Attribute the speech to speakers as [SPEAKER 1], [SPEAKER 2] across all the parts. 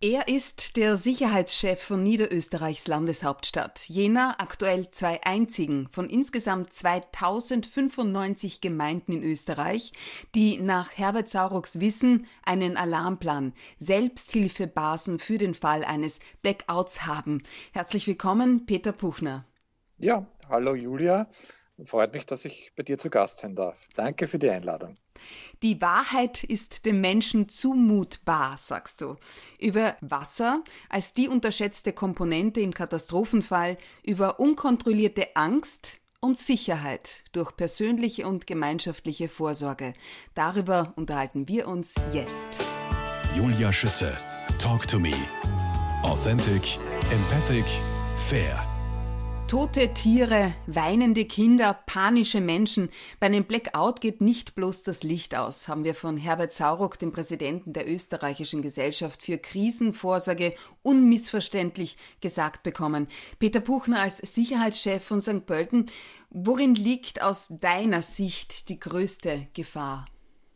[SPEAKER 1] Er ist der Sicherheitschef von Niederösterreichs Landeshauptstadt, jener aktuell zwei einzigen von insgesamt 2095 Gemeinden in Österreich, die nach Herbert Saurucks Wissen einen Alarmplan, Selbsthilfebasen für den Fall eines Blackouts haben. Herzlich willkommen, Peter Puchner.
[SPEAKER 2] Ja, hallo Julia. Freut mich, dass ich bei dir zu Gast sein darf. Danke für die Einladung.
[SPEAKER 1] Die Wahrheit ist dem Menschen zumutbar, sagst du. Über Wasser als die unterschätzte Komponente im Katastrophenfall, über unkontrollierte Angst und Sicherheit durch persönliche und gemeinschaftliche Vorsorge. Darüber unterhalten wir uns jetzt.
[SPEAKER 3] Julia Schütze, Talk to Me. Authentic, empathic, fair.
[SPEAKER 1] Tote Tiere, weinende Kinder, panische Menschen. Bei einem Blackout geht nicht bloß das Licht aus, haben wir von Herbert Sauruck, dem Präsidenten der österreichischen Gesellschaft für Krisenvorsorge, unmissverständlich gesagt bekommen. Peter Buchner als Sicherheitschef von St. Pölten, worin liegt aus deiner Sicht die größte Gefahr?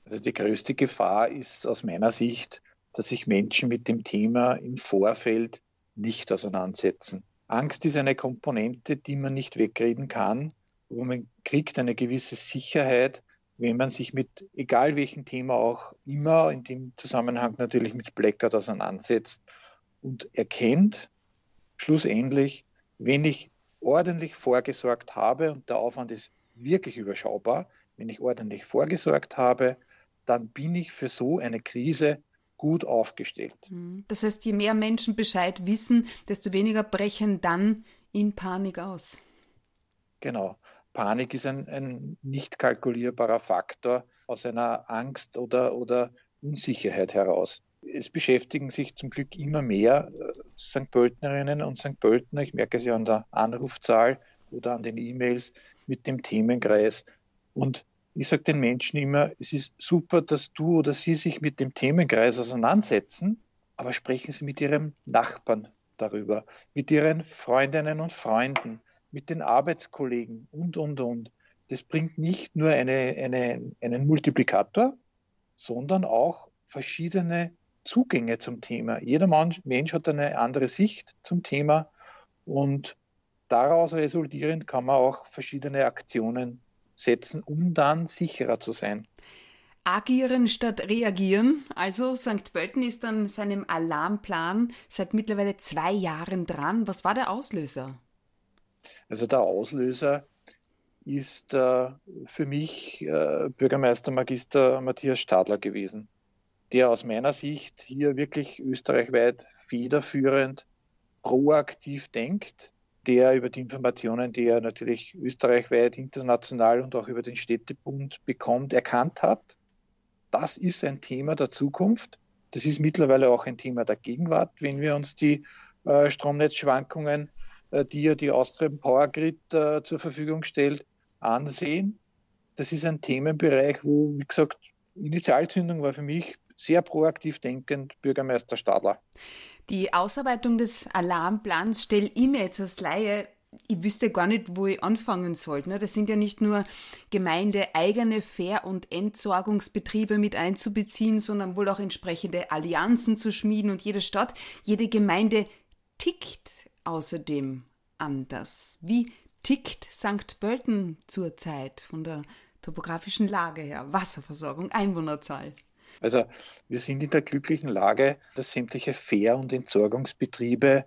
[SPEAKER 2] Also die größte Gefahr ist aus meiner Sicht, dass sich Menschen mit dem Thema im Vorfeld nicht auseinandersetzen. Angst ist eine Komponente, die man nicht wegreden kann, wo man kriegt eine gewisse Sicherheit, wenn man sich mit egal welchem Thema auch immer in dem Zusammenhang natürlich mit Blackout auseinandersetzt und erkennt, schlussendlich, wenn ich ordentlich vorgesorgt habe und der Aufwand ist wirklich überschaubar, wenn ich ordentlich vorgesorgt habe, dann bin ich für so eine Krise gut aufgestellt.
[SPEAKER 1] Mhm. Das heißt, je mehr Menschen Bescheid wissen, desto weniger brechen dann in Panik aus.
[SPEAKER 2] Genau. Panik ist ein, ein nicht kalkulierbarer Faktor aus einer Angst oder, oder Unsicherheit heraus. Es beschäftigen sich zum Glück immer mehr äh, St. Pöltnerinnen und St. Pöltner, ich merke es ja an der Anrufzahl oder an den E-Mails mit dem Themenkreis. Und ich sage den Menschen immer, es ist super, dass du oder sie sich mit dem Themenkreis auseinandersetzen, aber sprechen Sie mit Ihrem Nachbarn darüber, mit Ihren Freundinnen und Freunden, mit den Arbeitskollegen und, und, und. Das bringt nicht nur eine, eine, einen Multiplikator, sondern auch verschiedene Zugänge zum Thema. Jeder Mensch hat eine andere Sicht zum Thema und daraus resultierend kann man auch verschiedene Aktionen setzen, um dann sicherer zu sein.
[SPEAKER 1] Agieren statt reagieren. Also St. Pölten ist an seinem Alarmplan seit mittlerweile zwei Jahren dran. Was war der Auslöser?
[SPEAKER 2] Also der Auslöser ist äh, für mich äh, Bürgermeister Magister Matthias Stadler gewesen, der aus meiner Sicht hier wirklich österreichweit federführend proaktiv denkt, der über die Informationen, die er natürlich österreichweit, international und auch über den Städtebund bekommt, erkannt hat. Das ist ein Thema der Zukunft. Das ist mittlerweile auch ein Thema der Gegenwart, wenn wir uns die äh, Stromnetzschwankungen, äh, die ja die Austrian Power Grid äh, zur Verfügung stellt, ansehen. Das ist ein Themenbereich, wo, wie gesagt, Initialzündung war für mich sehr proaktiv denkend Bürgermeister Stadler.
[SPEAKER 1] Die Ausarbeitung des Alarmplans stelle ich mir jetzt als Laie ich wüsste gar nicht, wo ich anfangen sollte. Ne? Das sind ja nicht nur gemeindeeigene Fähr- und Entsorgungsbetriebe mit einzubeziehen, sondern wohl auch entsprechende Allianzen zu schmieden und jede Stadt, jede Gemeinde tickt außerdem anders. Wie tickt St. Pölten zurzeit von der topografischen Lage her? Wasserversorgung, Einwohnerzahl?
[SPEAKER 2] Also wir sind in der glücklichen Lage, dass sämtliche Fähr- und Entsorgungsbetriebe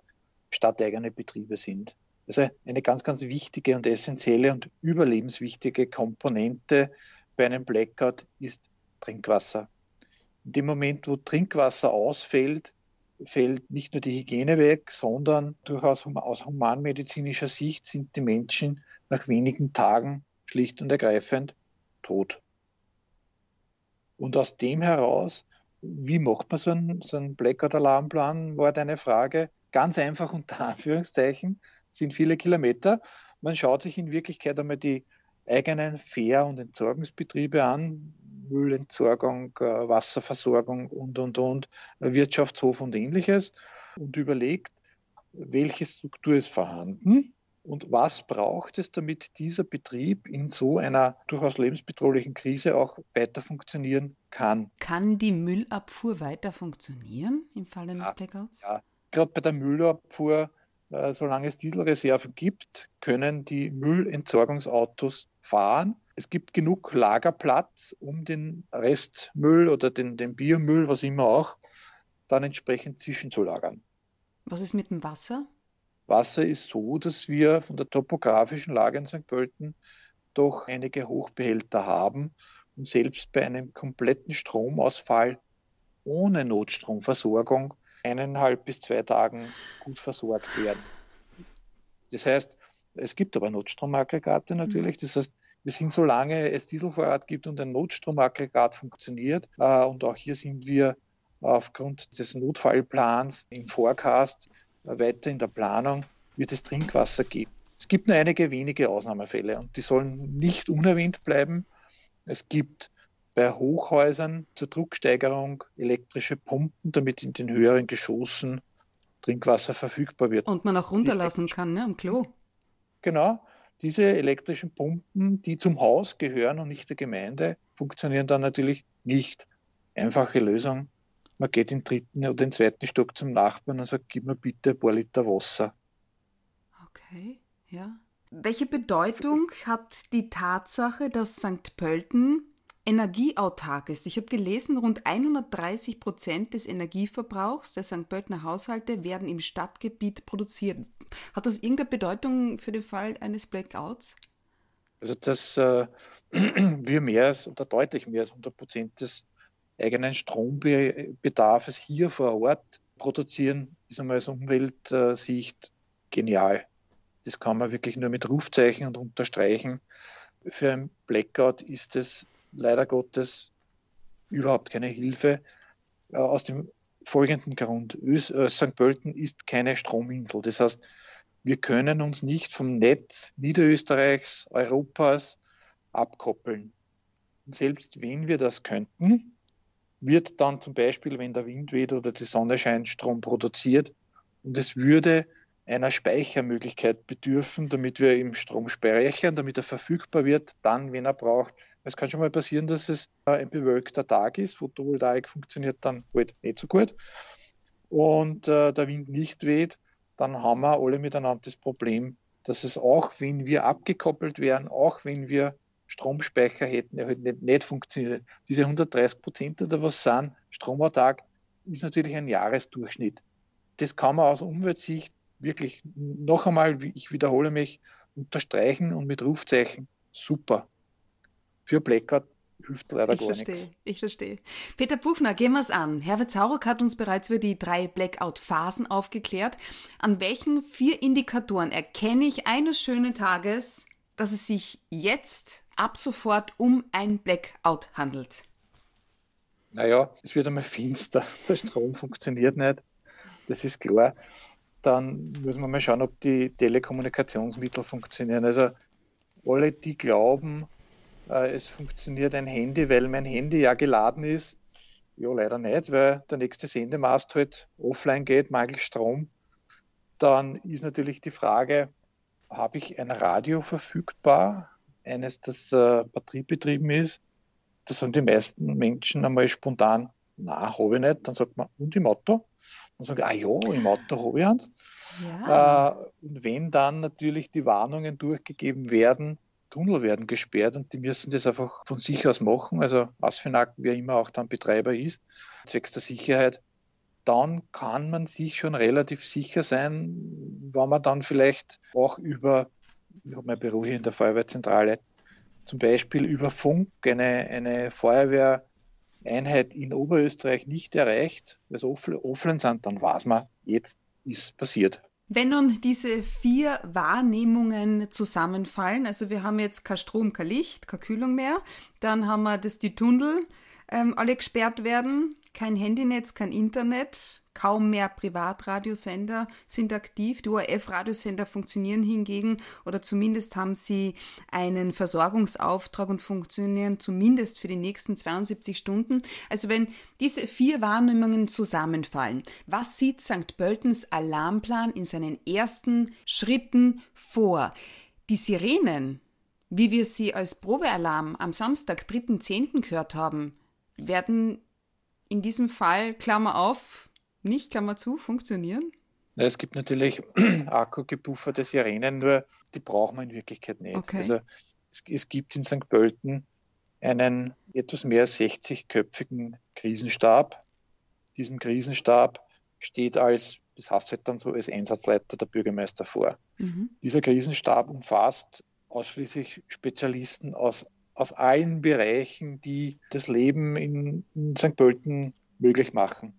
[SPEAKER 2] stadteigene Betriebe sind. Also eine ganz, ganz wichtige und essentielle und überlebenswichtige Komponente bei einem Blackout ist Trinkwasser. In dem Moment, wo Trinkwasser ausfällt, fällt nicht nur die Hygiene weg, sondern durchaus aus humanmedizinischer Sicht sind die Menschen nach wenigen Tagen schlicht und ergreifend tot. Und aus dem heraus, wie macht man so einen, so einen Blackout-Alarmplan, war deine Frage. Ganz einfach unter Anführungszeichen, sind viele Kilometer. Man schaut sich in Wirklichkeit einmal die eigenen Fähr- und Entsorgungsbetriebe an, Müllentsorgung, äh, Wasserversorgung und, und, und, Wirtschaftshof und ähnliches und überlegt, welche Struktur ist vorhanden Und was braucht es, damit dieser Betrieb in so einer durchaus lebensbedrohlichen Krise auch weiter funktionieren kann?
[SPEAKER 1] Kann die Müllabfuhr weiter funktionieren im Falle eines ja, Blackouts?
[SPEAKER 2] Ja, gerade bei der Müllabfuhr, äh, solange es Dieselreserven gibt, können die Müllentsorgungsautos fahren. Es gibt genug Lagerplatz, um den Restmüll oder den, den Biomüll, was immer auch, dann entsprechend zwischenzulagern.
[SPEAKER 1] Was ist mit dem Wasser?
[SPEAKER 2] Wasser ist so, dass wir von der topografischen Lage in St. Pölten doch einige Hochbehälter haben und selbst bei einem kompletten Stromausfall ohne Notstromversorgung eineinhalb bis zwei Tagen gut versorgt werden. Das heißt, es gibt aber Notstromaggregate natürlich. Das heißt, wir sind, solange es Dieselvorrat gibt und ein Notstromaggregat funktioniert, äh, und auch hier sind wir aufgrund des Notfallplans im Forecast weiter in der Planung wird es Trinkwasser geben. Es gibt nur einige wenige Ausnahmefälle und die sollen nicht unerwähnt bleiben. Es gibt bei Hochhäusern zur Drucksteigerung elektrische Pumpen, damit in den höheren Geschossen Trinkwasser verfügbar wird.
[SPEAKER 1] Und man auch runterlassen kann, ne, am Klo.
[SPEAKER 2] Genau. Diese elektrischen Pumpen, die zum Haus gehören und nicht der Gemeinde, funktionieren dann natürlich nicht. Einfache Lösung, man geht in den dritten oder den zweiten Stock zum Nachbarn und sagt, gib mir bitte ein paar Liter Wasser.
[SPEAKER 1] Okay, ja. Welche Bedeutung hat die Tatsache, dass St. Pölten energieautark ist? Ich habe gelesen, rund 130 Prozent des Energieverbrauchs der St. Pöltener Haushalte werden im Stadtgebiet produziert. Hat das irgendeine Bedeutung für den Fall eines Blackouts?
[SPEAKER 2] Also, dass äh, wir mehr als oder deutlich mehr als 100 Prozent des eigenen Strombedarfs hier vor Ort produzieren, ist einmal aus Umweltsicht genial. Das kann man wirklich nur mit Rufzeichen und unterstreichen. Für ein Blackout ist es leider Gottes überhaupt keine Hilfe. Äh, aus dem folgenden Grund. Äh, St. Pölten ist keine Strominsel. Das heißt, wir können uns nicht vom Netz Niederösterreichs, Europas abkoppeln. Und selbst wenn wir das könnten, wird dann zum Beispiel, wenn der Wind weht oder die Sonne scheint, Strom produziert. Und es würde einer Speichermöglichkeit bedürfen, damit wir im Strom speichern, damit er verfügbar wird, dann, wenn er braucht. Es kann schon mal passieren, dass es ein bewölkter Tag ist. Photovoltaik funktioniert dann halt nicht so gut. Und äh, der Wind nicht weht, dann haben wir alle miteinander das Problem, dass es auch, wenn wir abgekoppelt wären, auch wenn wir Stromspeicher hätten er halt nicht, nicht funktioniert. Diese 130 Prozent oder was sind, Stromautark, ist natürlich ein Jahresdurchschnitt. Das kann man aus Umweltsicht wirklich noch einmal, ich wiederhole mich, unterstreichen und mit Rufzeichen super. Für Blackout hilft leider
[SPEAKER 1] ich
[SPEAKER 2] gar
[SPEAKER 1] verstehe,
[SPEAKER 2] nichts.
[SPEAKER 1] Ich verstehe. Peter Buchner, gehen wir es an. Herbert Zauruck hat uns bereits über die drei Blackout-Phasen aufgeklärt. An welchen vier Indikatoren erkenne ich eines schönen Tages, dass es sich jetzt ab sofort um ein Blackout handelt?
[SPEAKER 2] Naja, es wird einmal finster, der Strom funktioniert nicht, das ist klar. Dann muss man mal schauen, ob die Telekommunikationsmittel funktionieren. Also alle, die glauben, äh, es funktioniert ein Handy, weil mein Handy ja geladen ist, ja, leider nicht, weil der nächste Sendemast halt offline geht, mangels Strom. Dann ist natürlich die Frage, habe ich ein Radio verfügbar? Eines, das äh, batteriebetrieben ist, das haben die meisten Menschen einmal spontan, na, habe ich nicht. Dann sagt man, und im Auto? Dann sagen, ah ja, im Auto habe ich eins. Ja. Äh, und wenn dann natürlich die Warnungen durchgegeben werden, Tunnel werden gesperrt und die müssen das einfach von sich aus machen, also ASFINAG, wer immer auch dann Betreiber ist, zwecks der Sicherheit, dann kann man sich schon relativ sicher sein, wenn man dann vielleicht auch über ich habe mein Büro hier in der Feuerwehrzentrale, zum Beispiel über Funk eine, eine Feuerwehreinheit in Oberösterreich nicht erreicht, weil sie offline sind, dann weiß man, jetzt ist passiert.
[SPEAKER 1] Wenn nun diese vier Wahrnehmungen zusammenfallen, also wir haben jetzt kein Strom, kein Licht, keine Kühlung mehr, dann haben wir das die Tunnel, ähm, alle gesperrt werden. Kein Handynetz, kein Internet, kaum mehr Privatradiosender sind aktiv. Die ORF-Radiosender funktionieren hingegen oder zumindest haben sie einen Versorgungsauftrag und funktionieren zumindest für die nächsten 72 Stunden. Also wenn diese vier Wahrnehmungen zusammenfallen, was sieht St. Pöltens Alarmplan in seinen ersten Schritten vor? Die Sirenen, wie wir sie als Probealarm am Samstag, 3.10. gehört haben, werden in diesem Fall, Klammer auf, nicht, Klammer zu, funktionieren?
[SPEAKER 2] Es gibt natürlich akkugebufferte Sirenen, nur die brauchen wir in Wirklichkeit nicht. Okay. Also es, es, gibt in St. Pölten einen etwas mehr als 60-köpfigen Krisenstab. Diesem Krisenstab steht als, das heißt halt dann so, als Einsatzleiter der Bürgermeister vor. Mhm. Dieser Krisenstab umfasst ausschließlich Spezialisten aus aus allen Bereichen, die das Leben in, in St. Pölten möglich machen.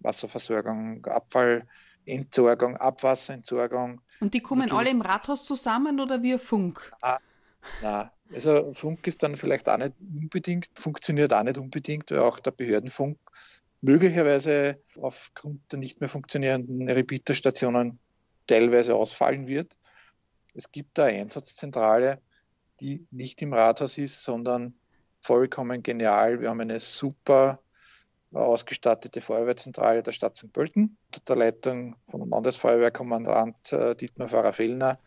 [SPEAKER 2] Wasserversorgung, Abfallentsorgung, Abwasserentsorgung.
[SPEAKER 1] Und die kommen alle im Rathaus zusammen oder via Funk?
[SPEAKER 2] Ah, na, also Funk ist dann vielleicht auch nicht unbedingt, funktioniert auch nicht unbedingt, weil auch der Behördenfunk möglicherweise aufgrund der nicht mehr funktionierenden Repeaterstationen teilweise ausfallen wird. Es gibt da Einsatzzentrale, die nicht im Rathaus ist, sondern vollkommen genial. Wir haben eine super ausgestattete Feuerwehrzentrale der Stadt St. Pölten unter der Leitung vom Landesfeuerwehrkommandant äh, Dietmar Pfarrer-Fellner.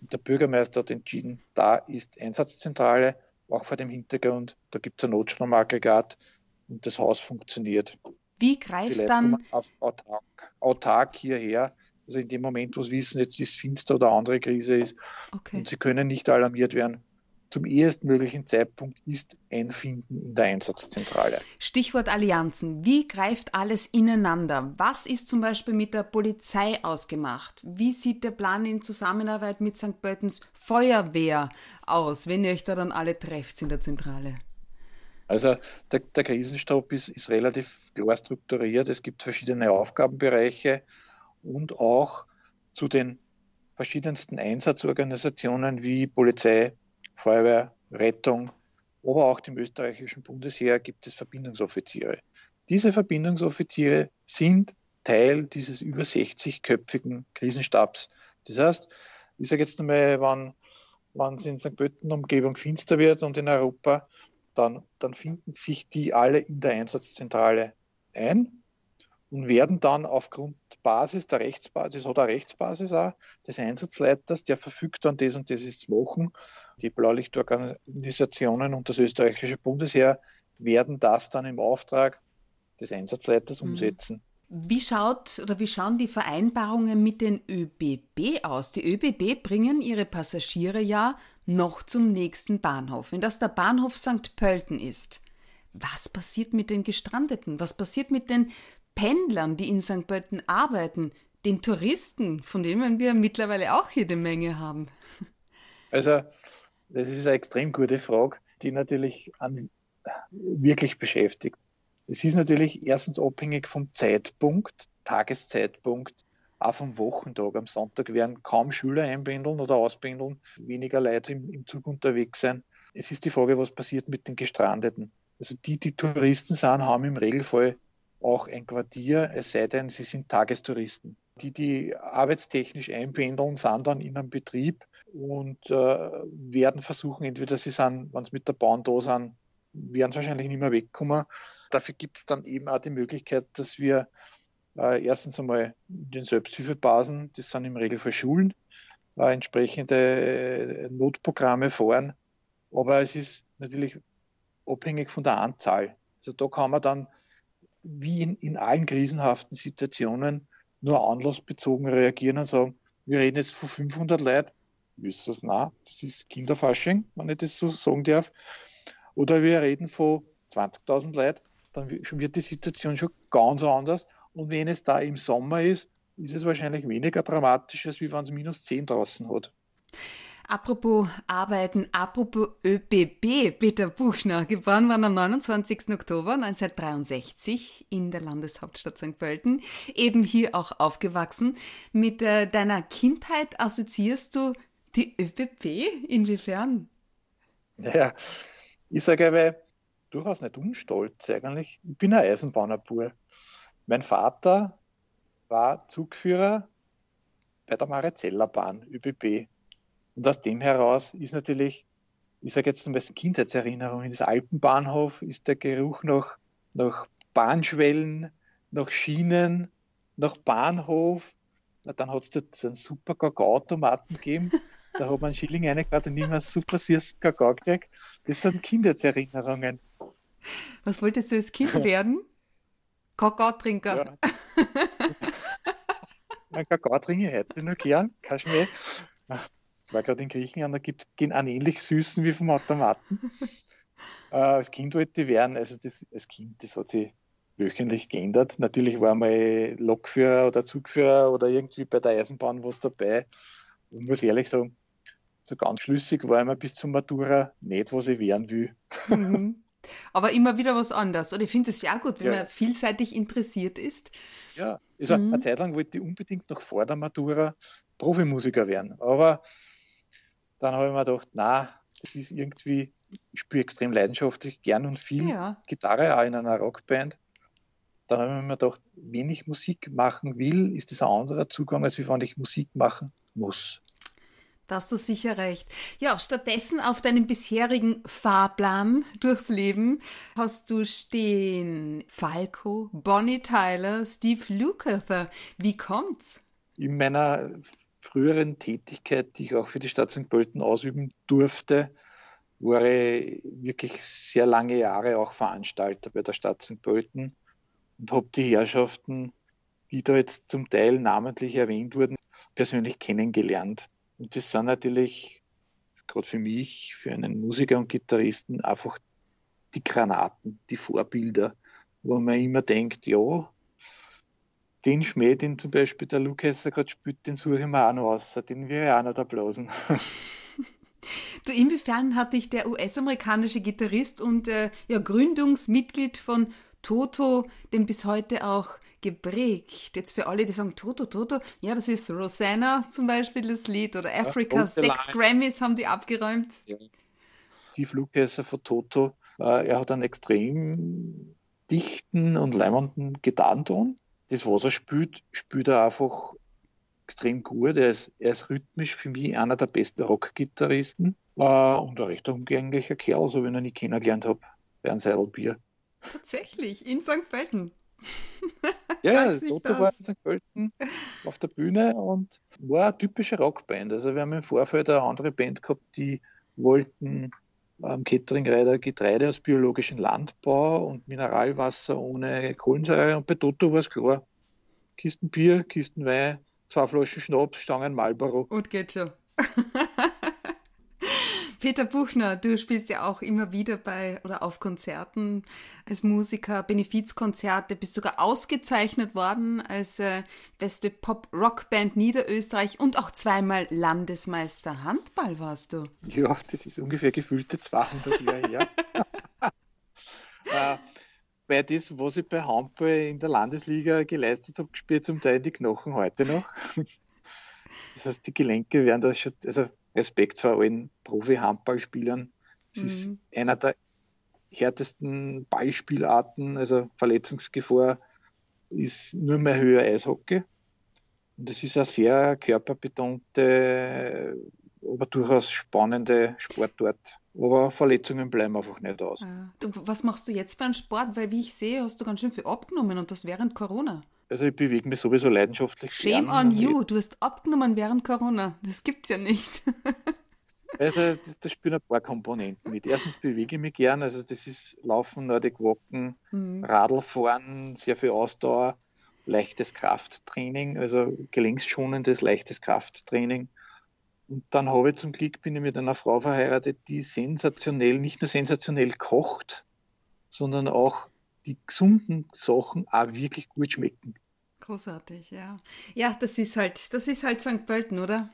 [SPEAKER 2] Der Bürgermeister hat entschieden, da ist Einsatzzentrale, auch vor dem Hintergrund, da gibt es ein Notstromaggregat und das Haus funktioniert.
[SPEAKER 1] Wie greift dann
[SPEAKER 2] auf autark, autark hierher also in dem Moment, wo sie wissen, jetzt ist finster oder andere Krise ist okay. und sie können nicht alarmiert werden, zum erstmöglichen Zeitpunkt ist Einfinden in der Einsatzzentrale.
[SPEAKER 1] Stichwort Allianzen. Wie greift alles ineinander? Was ist zum Beispiel mit der Polizei ausgemacht? Wie sieht der Plan in Zusammenarbeit mit St. Pöltens Feuerwehr aus, wenn ihr euch da dann alle trefft in der Zentrale?
[SPEAKER 2] Also der, der Krisenstab ist, ist relativ klar strukturiert. Es gibt verschiedene Aufgabenbereiche und auch zu den verschiedensten Einsatzorganisationen wie Polizei, Feuerwehr, Rettung, aber auch dem österreichischen Bundesheer gibt es Verbindungsoffiziere. Diese Verbindungsoffiziere sind Teil dieses über 60-köpfigen Krisenstabs. Das heißt, ich sage jetzt einmal, wann, wann es in St. Pölten Umgebung finster wird und in Europa, dann, dann finden sich die alle in der Einsatzzentrale ein und werden dann aufgrund Basis der Rechtsbasis, das hat eine Rechtsbasis auch, des Einsatzleiters, der verfügt dann das und das ist zu machen. Die Blaulichtorganisationen und das österreichische Bundesheer werden das dann im Auftrag des Einsatzleiters mhm. umsetzen.
[SPEAKER 1] Wie schaut oder wie schauen die Vereinbarungen mit den ÖBB aus? Die ÖBB bringen ihre Passagiere ja noch zum nächsten Bahnhof. Wenn das der Bahnhof St. Pölten ist, was passiert mit den Gestrandeten? Was passiert mit den Pendlern, die in St. Pölten arbeiten, den Touristen, von denen wir mittlerweile auch jede Menge haben?
[SPEAKER 2] Also, das ist eine extrem gute Frage, die natürlich an, wirklich beschäftigt. Es ist natürlich erstens abhängig vom Zeitpunkt, Tageszeitpunkt, auch vom Wochentag. Am Sonntag werden kaum Schüler einpendeln oder auspendeln, weniger Leute im, im Zug unterwegs sein. Es ist die Frage, was passiert mit den Gestrandeten. Also die, die Touristen sind, haben im Regelfall auch ein Quartier, es sei denn, sie sind Tagestouristen. Die, die arbeitstechnisch einpendeln, sind dann in einem Betrieb und äh, werden versuchen, entweder sie sind, wenn sie mit der Bahn da sind, werden sie wahrscheinlich nicht mehr wegkommen. Dafür gibt es dann eben auch die Möglichkeit, dass wir äh, erstens einmal in den Selbsthilfebasen, das sind im Regelfall Schulen, äh, entsprechende äh, Notprogramme fahren. Aber es ist natürlich abhängig von der Anzahl. Also da kann man dann wie in, in allen krisenhaften Situationen nur anlassbezogen reagieren und sagen, wir reden jetzt von 500 Leuten, wisst das? Nein, das ist Kinderfasching, wenn ich das so sagen darf. Oder wir reden von 20.000 Leuten, dann wird die Situation schon ganz anders. Und wenn es da im Sommer ist, ist es wahrscheinlich weniger dramatisch, als wenn es minus 10 draußen hat.
[SPEAKER 1] Apropos Arbeiten, apropos ÖBB, Peter Buchner, geboren worden am 29. Oktober 1963 in der Landeshauptstadt St. Pölten, eben hier auch aufgewachsen. Mit äh, deiner Kindheit assoziierst du die ÖBB? Inwiefern?
[SPEAKER 2] Ja, ich sage aber, durchaus nicht unstolz eigentlich. Ich bin ein Eisenbahnerbur. Mein Vater war Zugführer bei der Marizellerbahn, ÖBB. Und aus dem heraus ist natürlich, ich sage jetzt zum Beispiel Kindheitserinnerung, in das Alpenbahnhof ist der Geruch nach, nach Bahnschwellen, nach Schienen, nach Bahnhof. Na, dann hat es dort so einen super Kakao-Automaten gegeben. Da hat man einen Schilling reingekauft und immer super süß Kakao gekriegt. Das sind Kindheitserinnerungen.
[SPEAKER 1] Was wolltest du als Kind werden? Kakao-Trinker. Ja.
[SPEAKER 2] Ein Kakao trinke ich heute noch gern, kein Schmäh. Ich war gerade in Griechenland, da gibt es einen ähnlich süßen wie vom Automaten. äh, als Kind wollte ich werden, also das, als Kind, das hat sich wöchentlich geändert. Natürlich war mal Lokführer oder Zugführer oder irgendwie bei der Eisenbahn was dabei. Ich muss ehrlich sagen, so ganz schlüssig war ich bis zur Matura nicht, was ich werden will.
[SPEAKER 1] Mhm. Aber immer wieder was anderes. Und ich finde es sehr gut, wenn ja. man vielseitig interessiert ist.
[SPEAKER 2] Ja, also mhm. eine Zeit lang wollte ich unbedingt noch vor der Matura Profimusiker werden. Aber dann habe ich mir gedacht, na, das ist irgendwie, ich spiele extrem leidenschaftlich gern und viel ja. Gitarre auch in einer Rockband. Dann habe ich mir gedacht, wenn ich Musik machen will, ist das ein anderer Zugang, als wenn ich Musik machen muss.
[SPEAKER 1] Da hast du sicher recht. Ja, stattdessen auf deinem bisherigen Fahrplan durchs Leben hast du stehen Falco, Bonnie Tyler, Steve Lukather. Wie kommt's?
[SPEAKER 2] In meiner früheren Tätigkeit, die ich auch für die Stadt St. Pölten ausüben durfte, war ich wirklich sehr lange Jahre auch Veranstalter bei der Stadt St. Pölten und habe die Herrschaften, die da jetzt zum Teil namentlich erwähnt wurden, persönlich kennengelernt. Und das sind natürlich, gerade für mich, für einen Musiker und Gitarristen, einfach die Granaten, die Vorbilder, wo man immer denkt, ja, den Schmäh, den zum Beispiel der Lukas gerade spielt, den suche ich mir auch noch aus, den will ich auch noch da blasen.
[SPEAKER 1] Du, inwiefern hat dich der US-amerikanische Gitarrist und äh, ja, Gründungsmitglied von Toto denn bis heute auch geprägt. Jetzt für alle, die sagen Toto, Toto, ja, das ist Rosanna zum Beispiel das Lied oder Africa, ja, sechs Grammys haben die abgeräumt. Ja.
[SPEAKER 2] Die Flughäuser von Toto, äh, er hat einen extrem dichten und leimenden Gitarrenton. Das, was er spielt, spielt er einfach extrem gut. Er ist, er ist rhythmisch für mich einer der besten Rockgitarristen äh, und ein recht umgänglicher Kerl, so wie ich ihn nicht kennengelernt habe bei einem Seidelbier.
[SPEAKER 1] Tatsächlich, in St. Pölten.
[SPEAKER 2] Ja, Toto war in St. Pölten auf der Bühne und war eine typische Rockband. Also wir haben im Vorfeld eine andere Band gehabt, die wollten am Cateringreiter Getreide aus biologischem Landbau und Mineralwasser ohne Kohlensäure. Und bei Toto war es klar. Kisten Bier, Kisten Wein, zwei Flaschen Schnaps, Stangen Marlboro.
[SPEAKER 1] Und geht schon. Peter Buchner, du spielst ja auch immer wieder bei oder auf Konzerten als Musiker, Benefizkonzerte, bist sogar ausgezeichnet worden als äh, beste Pop-Rock-Band Niederösterreich und auch zweimal Landesmeister Handball warst du.
[SPEAKER 2] Ja, das ist ungefähr gefühlte 200 Jahre her. äh, bei das, was ich bei Handball in der Landesliga geleistet habe, gespielt zum Teil die Knochen heute noch. Das heißt, die Gelenke werden da schon, also Respekt vor allen Profi-Handballspielern. Es mhm. ist einer der härtesten Ballspielarten, also Verletzungsgefahr ist nur mehr höher Eishockey. Und es ist eine sehr körperbetonte, aber durchaus spannende Sportart. Aber Verletzungen bleiben einfach nicht aus.
[SPEAKER 1] Ah. was machst du jetzt für einen Sport? Weil wie ich sehe, hast du ganz schön viel abgenommen und das während Corona.
[SPEAKER 2] Also ich bewege mich sowieso leidenschaftlich.
[SPEAKER 1] Shame on you, du hast abgenommen während Corona. Das gibt's ja nicht.
[SPEAKER 2] also da spielen ein paar Komponenten mit. Erstens bewege ich mich gern, also das ist Laufen, Nordic Walken, mhm. Radlfahren, sehr viel Ausdauer, leichtes Krafttraining, also gelenksschonendes, leichtes Krafttraining. Und dann habe ich zum Glück, bin ich mit einer Frau verheiratet, die sensationell, nicht nur sensationell kocht, sondern auch die gesunden Sachen auch wirklich gut schmecken.
[SPEAKER 1] Großartig, ja. Ja, das ist halt, das ist halt St. Pölten, oder?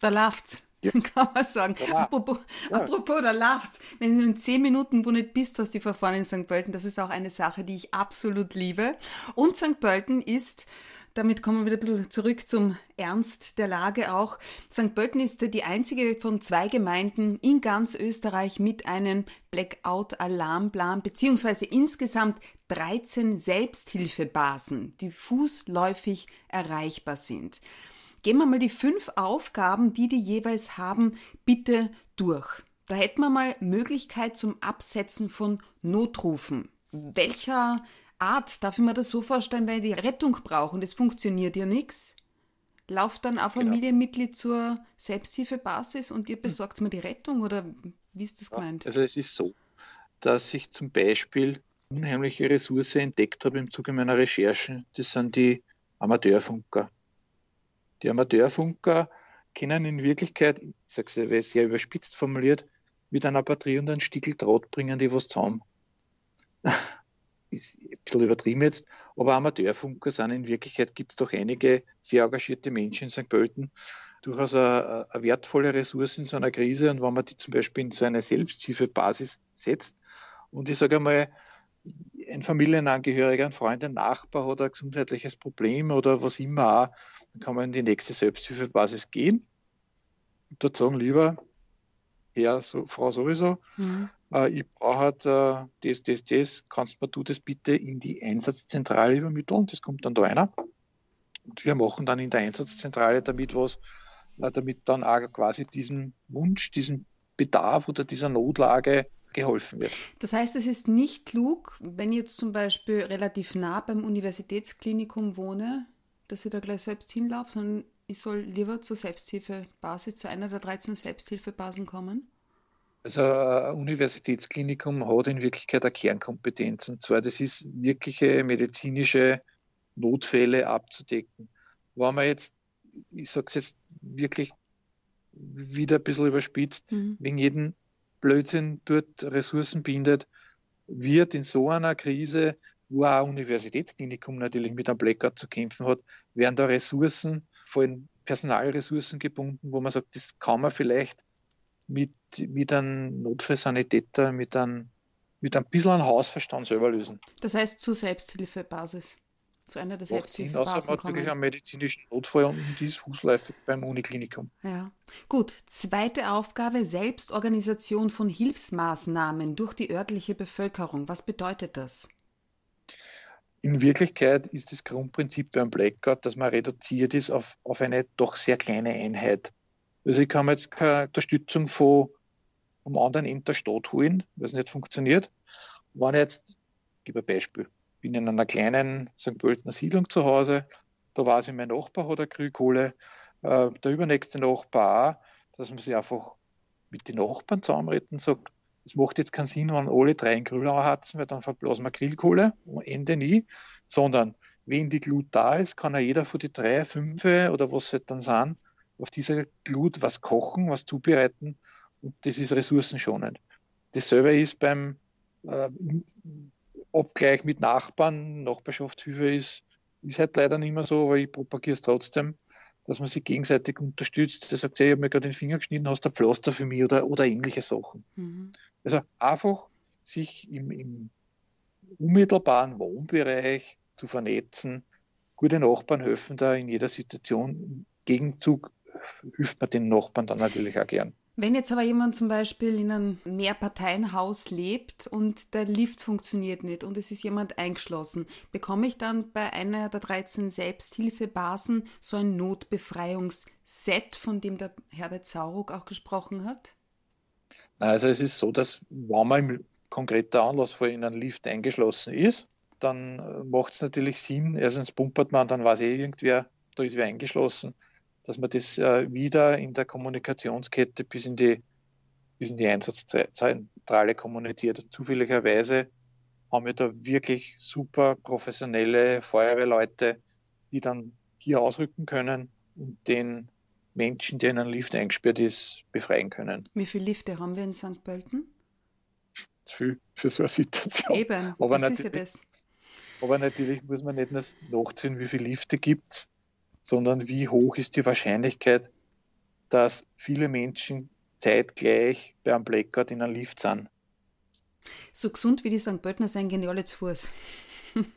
[SPEAKER 1] Da läuft's. Ja. Kann man sagen. Ja. Apropos, ja. apropos, da läuft's. Wenn du in zehn Minuten wo nicht bist, hast du verfahren in St. Pölten. Das ist auch eine Sache, die ich absolut liebe. Und St. Pölten ist damit kommen wir wieder ein bisschen zurück zum Ernst der Lage auch. St. Pölten ist die einzige von zwei Gemeinden in ganz Österreich mit einem Blackout-Alarmplan, beziehungsweise insgesamt 13 Selbsthilfebasen, die fußläufig erreichbar sind. Gehen wir mal die fünf Aufgaben, die die jeweils haben, bitte durch. Da hätten wir mal Möglichkeit zum Absetzen von Notrufen. Welcher Art, darf ich mir das so vorstellen, weil ich die Rettung brauche und es funktioniert ja nichts? Lauft dann ein genau. Familienmitglied zur Selbsthilfebasis und ihr besorgt mir die Rettung oder wie ist das gemeint?
[SPEAKER 2] Also es ist so, dass ich zum Beispiel unheimliche Ressource entdeckt habe im Zuge meiner Recherchen. Das sind die Amateurfunker. Die Amateurfunker können in Wirklichkeit, ich sage es sehr überspitzt formuliert, mit einer Batterie und einem Stickel Draht bringen die was zusammen. Ist ein bisschen übertrieben jetzt, aber Amateurfunker sind in Wirklichkeit, gibt es doch einige sehr engagierte Menschen in St. Pölten, durchaus eine, eine, wertvolle Ressource in so einer Krise und wenn man die zum Beispiel in so eine Selbsthilfebasis setzt und ich sage einmal, ein Familienangehöriger, ein Freund, ein Nachbar hat ein gesundheitliches Problem oder was immer dann kann man in die nächste Selbsthilfebasis gehen und dort sagen, lieber Herr, so, Frau sowieso, mhm äh, ich brauche halt äh, das, das, das, kannst du das bitte in die Einsatzzentrale übermitteln? Das kommt dann da einer. Und wir machen dann in der Einsatzzentrale damit was, äh, damit dann auch quasi diesem Wunsch, diesem Bedarf oder dieser Notlage geholfen wird.
[SPEAKER 1] Das heißt, es ist nicht klug, wenn ich jetzt zum Beispiel relativ nah beim Universitätsklinikum wohne, dass ich da gleich selbst hinlaufe, sondern ich soll lieber zur Selbsthilfebasis, zu einer der 13 Selbsthilfebasen kommen?
[SPEAKER 2] Also ein Universitätsklinikum hat in Wirklichkeit eine Kernkompetenz. Und zwar, das ist wirkliche medizinische Notfälle abzudecken. Wenn man jetzt, ich sage es jetzt wirklich wieder ein bisschen überspitzt, mhm. wegen jedem Blödsinn dort Ressourcen bindet, wird in so einer Krise, wo auch ein Universitätsklinikum natürlich mit einem Blackout zu kämpfen hat, werden da Ressourcen, vor allem Personalressourcen gebunden, wo man sagt, das kann man vielleicht mit, mit einem Notfallsanitäter, mit einem, mit ein bisschen an Hausverstand selber lösen.
[SPEAKER 1] Das heißt zur Selbsthilfebasis, zu einer der Selbsthilfebasen
[SPEAKER 2] Außer man hat wirklich einen medizinischen Notfall und die ist fußläufig beim Uniklinikum.
[SPEAKER 1] Ja, gut. Zweite Aufgabe, Selbstorganisation von Hilfsmaßnahmen durch die örtliche Bevölkerung. Was bedeutet das?
[SPEAKER 2] In Wirklichkeit ist das Grundprinzip beim Blackout, dass man reduziert ist auf, auf eine doch sehr kleine Einheit. Also ich kann mir jetzt keine Unterstützung von am anderen Ende der Stadt holen, weil es nicht funktioniert. Wenn ich jetzt, ich gebe ein Beispiel, bin in einer kleinen St. Pöltener Siedlung zu Hause, da weiß ich, mein Nachbar hat eine Grünkohle, äh, der übernächste Nachbar auch, dass man sich einfach mit den Nachbarn zusammenreden sagt, es macht jetzt keinen Sinn, wenn alle drei einen Grill anhatzen, weil dann verblasen wir Grillkohle, Ende nie, sondern wenn die Glut da ist, kann ja jeder von die drei, fünf oder was halt dann sind, auf dieser Glut was kochen, was zubereiten und das ist ressourcenschonend. Dasselbe ist beim äh, Abgleich mit Nachbarn, Nachbarschaftshilfe ist, ist halt leider nicht mehr so, aber ich propagiere es trotzdem, dass man sich gegenseitig unterstützt. Der sagt, hey, ich habe mir gerade den Finger geschnitten, hast du ein Pflaster für mich oder, oder ähnliche Sachen. Mhm. Also einfach sich im, im unmittelbaren Wohnbereich zu vernetzen, gute Nachbarn helfen da in jeder Situation. Gegenzug hilft man den Nachbarn dann natürlich auch gern.
[SPEAKER 1] Wenn jetzt aber jemand zum Beispiel in einem Mehrparteienhaus lebt und der Lift funktioniert nicht und es ist jemand eingeschlossen, bekomme ich dann bei einer der 13 Selbsthilfebasen so ein Notbefreiungsset, von dem der Herbert Sauruck auch gesprochen hat?
[SPEAKER 2] Also es ist so, dass wenn man im konkreten Anlassfall in einen Lift eingeschlossen ist, dann äh, macht es natürlich Sinn, erstens pumpert man, dann weiß eh irgendwer, da ist wer eingeschlossen dass man das äh, wieder in der Kommunikationskette bis in die, bis in die Einsatzzentrale kommuniziert. Zufälligerweise haben wir da wirklich super professionelle Feuerwehrleute, die dann hier ausrücken können und den Menschen, der in einen Lift eingesperrt ist, befreien können.
[SPEAKER 1] Wie viele Lifte haben wir in St. Pölten?
[SPEAKER 2] Viel für so eine Situation.
[SPEAKER 1] Eben, aber das ist ja das.
[SPEAKER 2] Aber natürlich muss man nicht nur nachziehen, wie viele Lifte gibt es, sondern wie hoch ist die Wahrscheinlichkeit, dass viele Menschen zeitgleich bei einem Blackout in einem Lift sind.
[SPEAKER 1] So gesund wie die St. Pöltner sein, genial zu Fuß.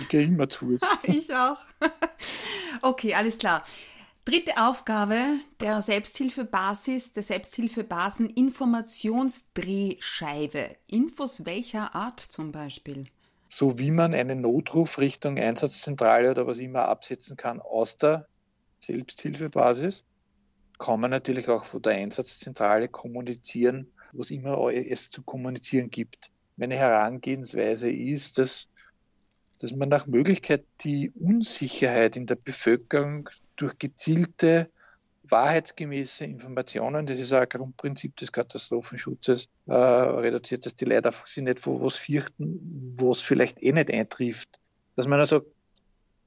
[SPEAKER 2] Ich gehe immer zu es.
[SPEAKER 1] ich auch. Okay, alles klar. Dritte Aufgabe der Selbsthilfebasis, der Selbsthilfebasen Informationsdrehscheibe. Infos welcher Art zum Beispiel?
[SPEAKER 2] So wie man einen Notruf Richtung Einsatzzentrale oder was immer absetzen kann aus der Selbsthilfebasis, kann man natürlich auch von der Einsatzzentrale kommunizieren, was immer es zu kommunizieren gibt. Meine Herangehensweise ist, dass, dass man nach Möglichkeit die Unsicherheit in der Bevölkerung durch gezielte, wahrheitsgemäße Informationen, das ist auch ein Grundprinzip des Katastrophenschutzes, äh, reduziert, dass die Leute einfach sich nicht vor was fürchten, was vielleicht eh nicht eintrifft. Dass man also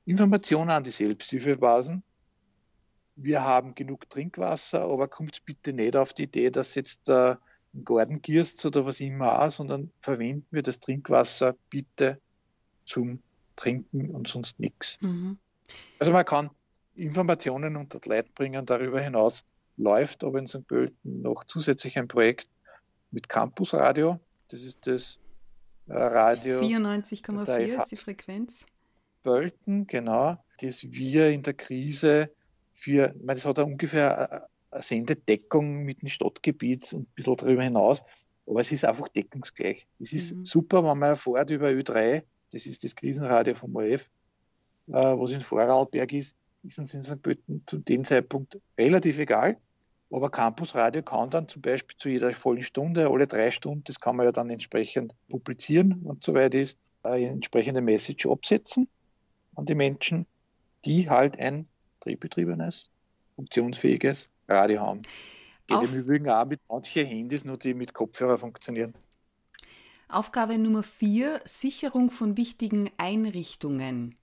[SPEAKER 2] Informationen an die Selbsthilfebasen wir haben genug Trinkwasser, aber kommt bitte nicht auf die Idee, dass jetzt äh, ein Garten gierst oder was immer auch, sondern verwenden wir das Trinkwasser bitte zum Trinken und sonst nichts. Mhm. Also man kann Informationen unter die Leute bringen. Darüber hinaus läuft aber in St. Pölten noch zusätzlich ein Projekt mit Campusradio. Das ist das äh, Radio.
[SPEAKER 1] 94,4 ist die Frequenz.
[SPEAKER 2] Pölten, genau, das wir in der Krise für, ich meine, das hat ungefähr eine Sendedeckung mit dem Stadtgebiet und ein bisschen darüber hinaus, aber es ist einfach deckungsgleich. Es ist mhm. super, wenn man erfährt über Ö3, das ist das Krisenradio vom ORF, äh, was in Vorarlberg ist, ist uns in St. Pölten zu dem Zeitpunkt relativ egal. Aber Campusradio kann dann zum Beispiel zu jeder vollen Stunde, alle drei Stunden, das kann man ja dann entsprechend publizieren und so weiter ist, eine entsprechende Message absetzen an die Menschen, die halt ein drehbetriebenes, funktionsfähiges Radio haben. Geht Auf im Übrigen auch mit manchen Handys, nur die mit Kopfhörer funktionieren.
[SPEAKER 1] Aufgabe Nummer vier, Sicherung von wichtigen Einrichtungen.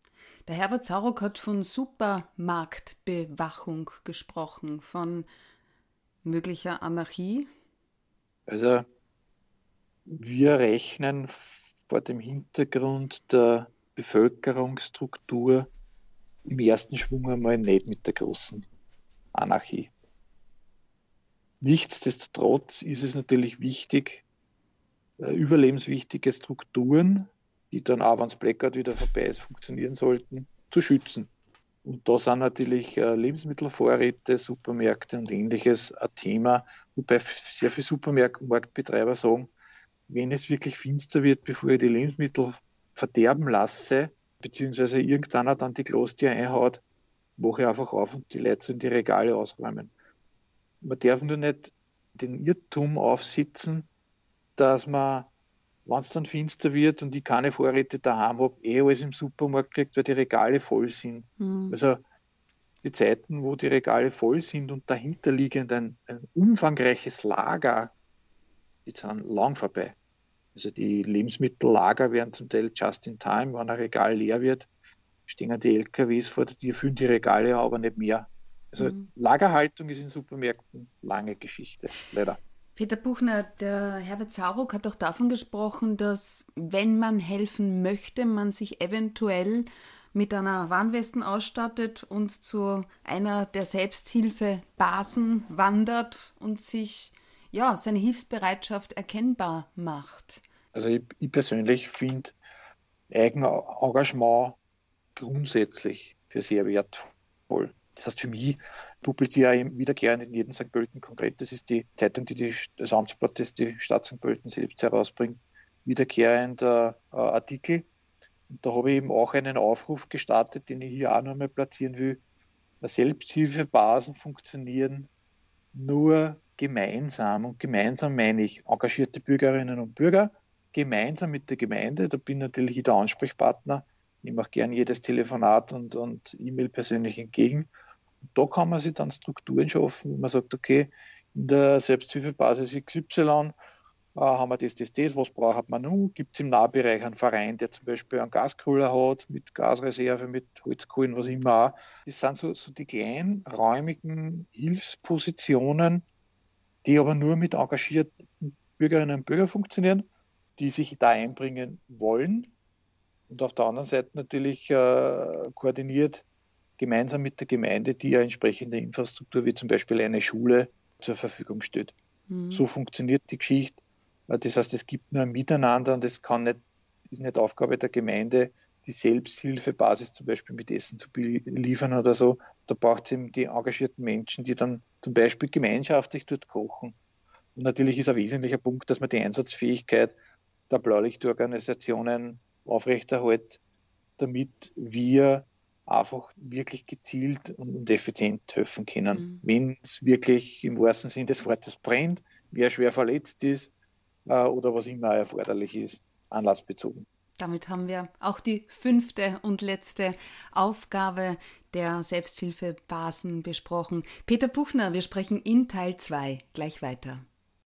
[SPEAKER 1] Der Herbert Sauruck hat von Supermarktbewachung gesprochen, von möglicher Anarchie.
[SPEAKER 2] Also wir rechnen vor dem Hintergrund der Bevölkerungsstruktur im ersten Schwung einmal nicht mit der großen Anarchie. Nichtsdestotrotz ist es natürlich wichtig, äh, überlebenswichtige Strukturen, die dann auch, wenn es Blackout wieder vorbei ist, funktionieren sollten, zu schützen. Und da sind natürlich äh, Lebensmittelvorräte, Supermärkte und ähnliches ein Thema, wobei sehr viele Supermarktbetreiber sagen, wenn es wirklich finster wird, bevor ich die Lebensmittel verderben lasse, beziehungsweise irgendeiner dann die Klostür einhaut, mache ich einfach auf und die Leute in die Regale ausräumen. Man darf nur nicht den Irrtum aufsitzen, dass man, wenn es dann finster wird und ich keine Vorräte daheim habe, eh alles im Supermarkt kriegt, weil die Regale voll sind. Mhm. Also die Zeiten, wo die Regale voll sind und dahinter liegend ein, ein umfangreiches Lager, die sind lang vorbei. Also die Lebensmittellager werden zum Teil just in time, wenn ein Regal leer wird, stehen die LKWs vor der Tür, füllen die Regale aber nicht mehr. Also mhm. Lagerhaltung ist in Supermärkten lange Geschichte, leider.
[SPEAKER 1] Peter Buchner, der Herbert Sauruck hat auch davon gesprochen, dass wenn man helfen möchte, man sich eventuell mit einer Warnwesten ausstattet und zu einer der Selbsthilfebasen wandert und sich ja, seine Hilfsbereitschaft erkennbar macht.
[SPEAKER 2] Also ich, ich persönlich finde Eigenengagement grundsätzlich für sehr wertvoll. Das heißt für mich, publiziere ich wieder gerne in jedem St. Pölten konkret. Das ist die Zeitung, die, die das Amtsblatt, das die Stadt St. Pölten selbst herausbringt, wiederkehrender äh, Artikel. Und da habe ich eben auch einen Aufruf gestartet, den ich hier auch nochmal platzieren will. Selbsthilfebasen funktionieren nur gemeinsam. Und gemeinsam meine ich engagierte Bürgerinnen und Bürger, gemeinsam mit der Gemeinde. Da bin natürlich ich der Ansprechpartner. Ich mache gern jedes Telefonat und, und E-Mail persönlich entgegen. Da kann man sich dann Strukturen schaffen, wo man sagt, okay, in der Selbsthilfebasis XY äh, haben wir das, das, das, was braucht man nun? Gibt es im Nahbereich einen Verein, der zum Beispiel einen Gaskohler hat, mit Gasreserve, mit Holzkohlen, was immer auch. Das sind so, so die kleinen, räumigen Hilfspositionen, die aber nur mit engagierten Bürgerinnen und Bürgern funktionieren die sich da einbringen wollen und auf der anderen Seite natürlich äh, koordiniert gemeinsam mit der Gemeinde, die ja entsprechende Infrastruktur wie zum Beispiel eine Schule zur Verfügung stellt. Mhm. So funktioniert die Geschichte. Das heißt, es gibt nur ein Miteinander und es kann nicht, ist nicht Aufgabe der Gemeinde, die Selbsthilfebasis zum Beispiel mit Essen zu liefern oder so. Da braucht es eben die engagierten Menschen, die dann zum Beispiel gemeinschaftlich dort kochen. Und natürlich ist ein wesentlicher Punkt, dass man die Einsatzfähigkeit der Blaulichtorganisationen aufrechterhält, damit wir einfach wirklich gezielt und effizient helfen können. Mhm. Wenn es wirklich im wahrsten Sinne des Wortes brennt, wer schwer verletzt ist äh, oder was immer erforderlich ist, anlassbezogen.
[SPEAKER 1] Damit haben wir auch die fünfte und letzte Aufgabe der Selbsthilfebasen besprochen. Peter Buchner, wir sprechen in Teil 2 gleich weiter.